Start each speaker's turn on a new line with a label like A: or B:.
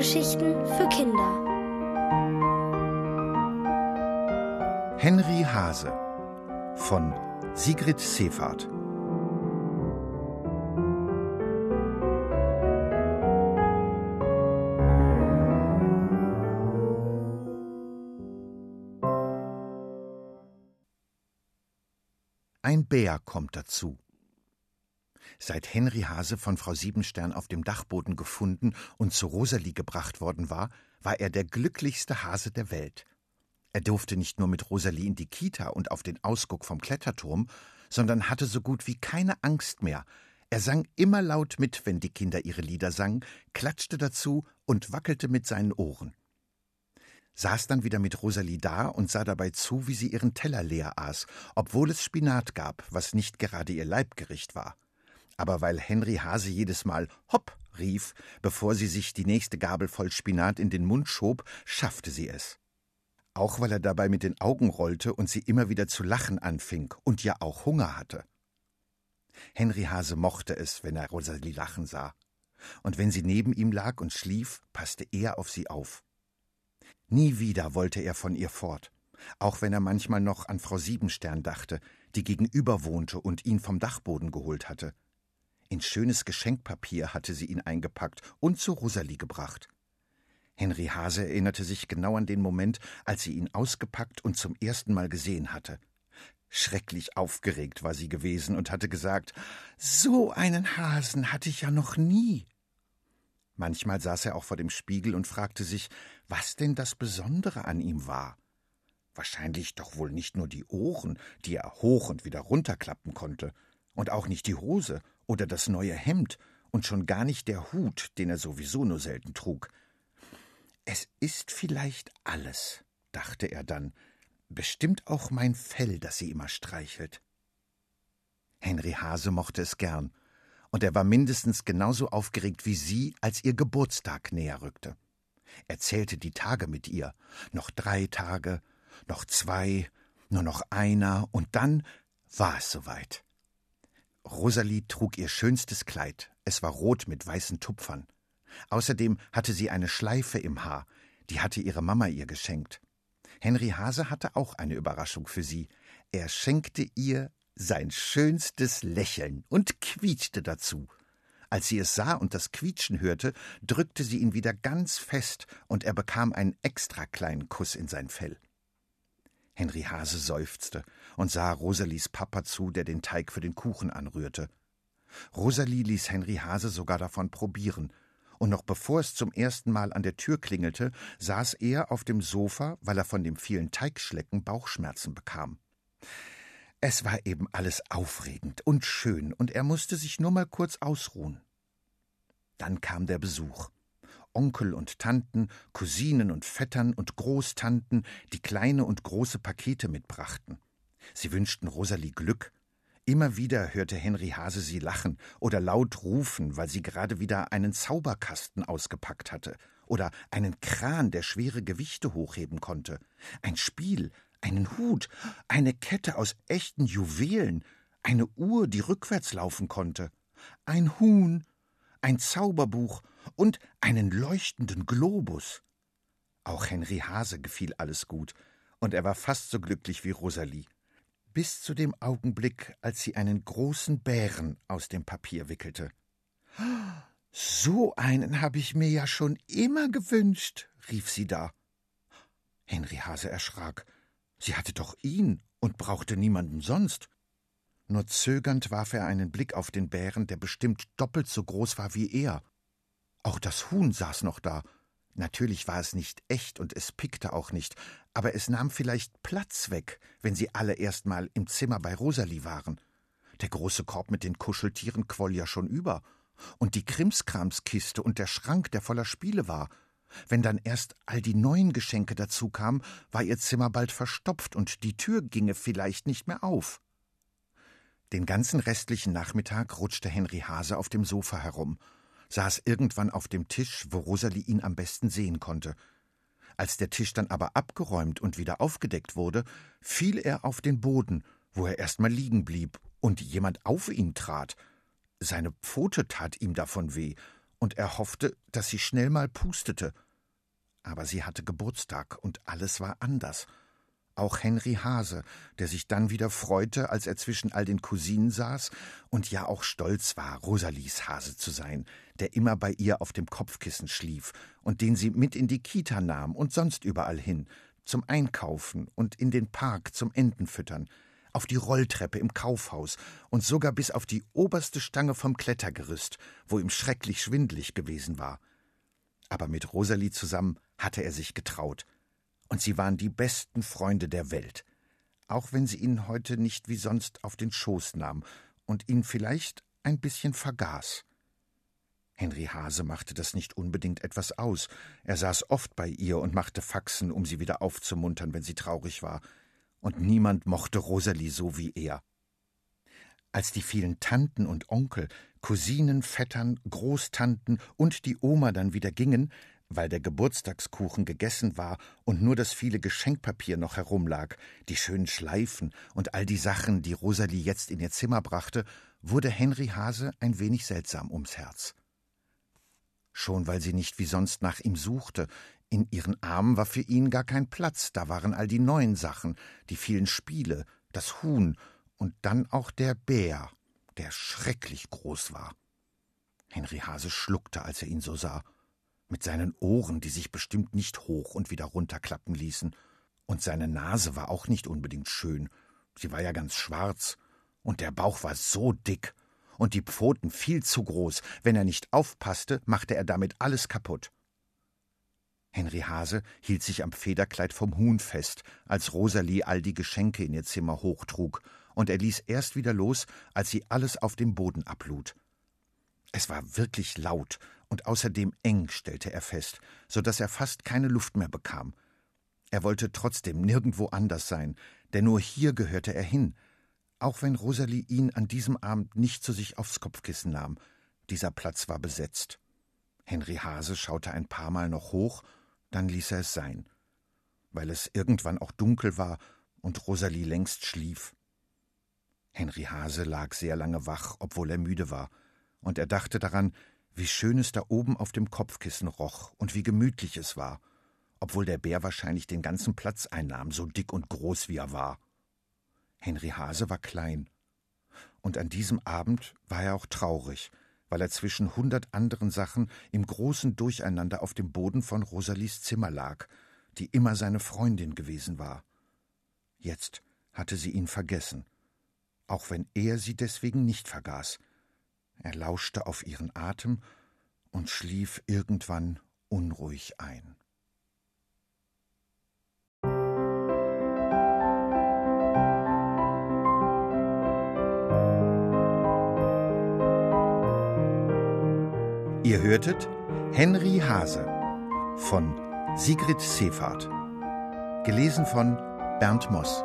A: Hörgeschichten für Kinder.
B: Henry Hase von Sigrid Seefahrt. Ein Bär kommt dazu. Seit Henry Hase von Frau Siebenstern auf dem Dachboden gefunden und zu Rosalie gebracht worden war, war er der glücklichste Hase der Welt. Er durfte nicht nur mit Rosalie in die Kita und auf den Ausguck vom Kletterturm, sondern hatte so gut wie keine Angst mehr. Er sang immer laut mit, wenn die Kinder ihre Lieder sangen, klatschte dazu und wackelte mit seinen Ohren. Saß dann wieder mit Rosalie da und sah dabei zu, wie sie ihren Teller leer aß, obwohl es Spinat gab, was nicht gerade ihr Leibgericht war aber weil Henry Hase jedes Mal Hopp rief, bevor sie sich die nächste Gabel voll Spinat in den Mund schob, schaffte sie es. Auch weil er dabei mit den Augen rollte und sie immer wieder zu lachen anfing und ja auch Hunger hatte. Henry Hase mochte es, wenn er Rosalie lachen sah. Und wenn sie neben ihm lag und schlief, passte er auf sie auf. Nie wieder wollte er von ihr fort, auch wenn er manchmal noch an Frau Siebenstern dachte, die gegenüber wohnte und ihn vom Dachboden geholt hatte. In schönes Geschenkpapier hatte sie ihn eingepackt und zu Rosalie gebracht. Henry Hase erinnerte sich genau an den Moment, als sie ihn ausgepackt und zum ersten Mal gesehen hatte. Schrecklich aufgeregt war sie gewesen und hatte gesagt, so einen Hasen hatte ich ja noch nie. Manchmal saß er auch vor dem Spiegel und fragte sich, was denn das Besondere an ihm war. Wahrscheinlich doch wohl nicht nur die Ohren, die er hoch und wieder runterklappen konnte, und auch nicht die Hose oder das neue Hemd und schon gar nicht der Hut, den er sowieso nur selten trug. Es ist vielleicht alles, dachte er dann, bestimmt auch mein Fell, das sie immer streichelt. Henry Hase mochte es gern, und er war mindestens genauso aufgeregt wie sie, als ihr Geburtstag näher rückte. Er zählte die Tage mit ihr, noch drei Tage, noch zwei, nur noch einer, und dann war es soweit. Rosalie trug ihr schönstes Kleid. Es war rot mit weißen Tupfern. Außerdem hatte sie eine Schleife im Haar, die hatte ihre Mama ihr geschenkt. Henry Hase hatte auch eine Überraschung für sie. Er schenkte ihr sein schönstes Lächeln und quietschte dazu. Als sie es sah und das Quietschen hörte, drückte sie ihn wieder ganz fest, und er bekam einen extra kleinen Kuss in sein Fell. Henry Hase seufzte und sah Rosalies Papa zu, der den Teig für den Kuchen anrührte. Rosalie ließ Henry Hase sogar davon probieren, und noch bevor es zum ersten Mal an der Tür klingelte, saß er auf dem Sofa, weil er von dem vielen Teigschlecken Bauchschmerzen bekam. Es war eben alles aufregend und schön, und er musste sich nur mal kurz ausruhen. Dann kam der Besuch. Onkel und Tanten, Cousinen und Vettern und Großtanten, die kleine und große Pakete mitbrachten. Sie wünschten Rosalie Glück. Immer wieder hörte Henry Hase sie lachen oder laut rufen, weil sie gerade wieder einen Zauberkasten ausgepackt hatte oder einen Kran, der schwere Gewichte hochheben konnte, ein Spiel, einen Hut, eine Kette aus echten Juwelen, eine Uhr, die rückwärts laufen konnte, ein Huhn, ein Zauberbuch und einen leuchtenden Globus. Auch Henry Hase gefiel alles gut, und er war fast so glücklich wie Rosalie. Bis zu dem Augenblick, als sie einen großen Bären aus dem Papier wickelte. So einen habe ich mir ja schon immer gewünscht, rief sie da. Henry Hase erschrak. Sie hatte doch ihn und brauchte niemanden sonst. Nur zögernd warf er einen Blick auf den Bären, der bestimmt doppelt so groß war wie er. Auch das Huhn saß noch da. Natürlich war es nicht echt und es pickte auch nicht, aber es nahm vielleicht Platz weg, wenn sie alle erst mal im Zimmer bei Rosalie waren. Der große Korb mit den Kuscheltieren quoll ja schon über. Und die Krimskramskiste und der Schrank, der voller Spiele war. Wenn dann erst all die neuen Geschenke dazu kamen, war ihr Zimmer bald verstopft und die Tür ginge vielleicht nicht mehr auf. Den ganzen restlichen Nachmittag rutschte Henry Hase auf dem Sofa herum, saß irgendwann auf dem Tisch, wo Rosalie ihn am besten sehen konnte. Als der Tisch dann aber abgeräumt und wieder aufgedeckt wurde, fiel er auf den Boden, wo er erst mal liegen blieb und jemand auf ihn trat. Seine Pfote tat ihm davon weh, und er hoffte, dass sie schnell mal pustete. Aber sie hatte Geburtstag und alles war anders. Auch Henry Hase, der sich dann wieder freute, als er zwischen all den Cousinen saß und ja auch stolz war, Rosalies Hase zu sein, der immer bei ihr auf dem Kopfkissen schlief und den sie mit in die Kita nahm und sonst überall hin, zum Einkaufen und in den Park zum Entenfüttern, auf die Rolltreppe im Kaufhaus und sogar bis auf die oberste Stange vom Klettergerüst, wo ihm schrecklich schwindlig gewesen war. Aber mit Rosalie zusammen hatte er sich getraut, und sie waren die besten Freunde der Welt, auch wenn sie ihn heute nicht wie sonst auf den Schoß nahm und ihn vielleicht ein bisschen vergaß. Henry Hase machte das nicht unbedingt etwas aus. Er saß oft bei ihr und machte Faxen, um sie wieder aufzumuntern, wenn sie traurig war und niemand mochte Rosalie so wie er. Als die vielen Tanten und Onkel, Cousinen, Vettern, Großtanten und die Oma dann wieder gingen, weil der Geburtstagskuchen gegessen war und nur das viele Geschenkpapier noch herumlag, die schönen Schleifen und all die Sachen, die Rosalie jetzt in ihr Zimmer brachte, wurde Henry Hase ein wenig seltsam ums Herz. Schon weil sie nicht wie sonst nach ihm suchte, in ihren Armen war für ihn gar kein Platz, da waren all die neuen Sachen, die vielen Spiele, das Huhn und dann auch der Bär, der schrecklich groß war. Henry Hase schluckte, als er ihn so sah, mit seinen Ohren, die sich bestimmt nicht hoch und wieder runterklappen ließen, und seine Nase war auch nicht unbedingt schön, sie war ja ganz schwarz, und der Bauch war so dick, und die Pfoten viel zu groß, wenn er nicht aufpasste, machte er damit alles kaputt. Henry Hase hielt sich am Federkleid vom Huhn fest, als Rosalie all die Geschenke in ihr Zimmer hochtrug, und er ließ erst wieder los, als sie alles auf dem Boden ablud. Es war wirklich laut und außerdem eng, stellte er fest, so dass er fast keine Luft mehr bekam. Er wollte trotzdem nirgendwo anders sein, denn nur hier gehörte er hin, auch wenn Rosalie ihn an diesem Abend nicht zu sich aufs Kopfkissen nahm. Dieser Platz war besetzt. Henry Hase schaute ein paar Mal noch hoch dann ließ er es sein, weil es irgendwann auch dunkel war und Rosalie längst schlief. Henry Hase lag sehr lange wach, obwohl er müde war, und er dachte daran, wie schön es da oben auf dem Kopfkissen roch und wie gemütlich es war, obwohl der Bär wahrscheinlich den ganzen Platz einnahm, so dick und groß wie er war. Henry Hase war klein, und an diesem Abend war er auch traurig, weil er zwischen hundert anderen Sachen im großen Durcheinander auf dem Boden von Rosalies Zimmer lag, die immer seine Freundin gewesen war. Jetzt hatte sie ihn vergessen, auch wenn er sie deswegen nicht vergaß. Er lauschte auf ihren Atem und schlief irgendwann unruhig ein. Ihr hörtet Henry Hase von Sigrid Seefahrt. Gelesen von Bernd Moss.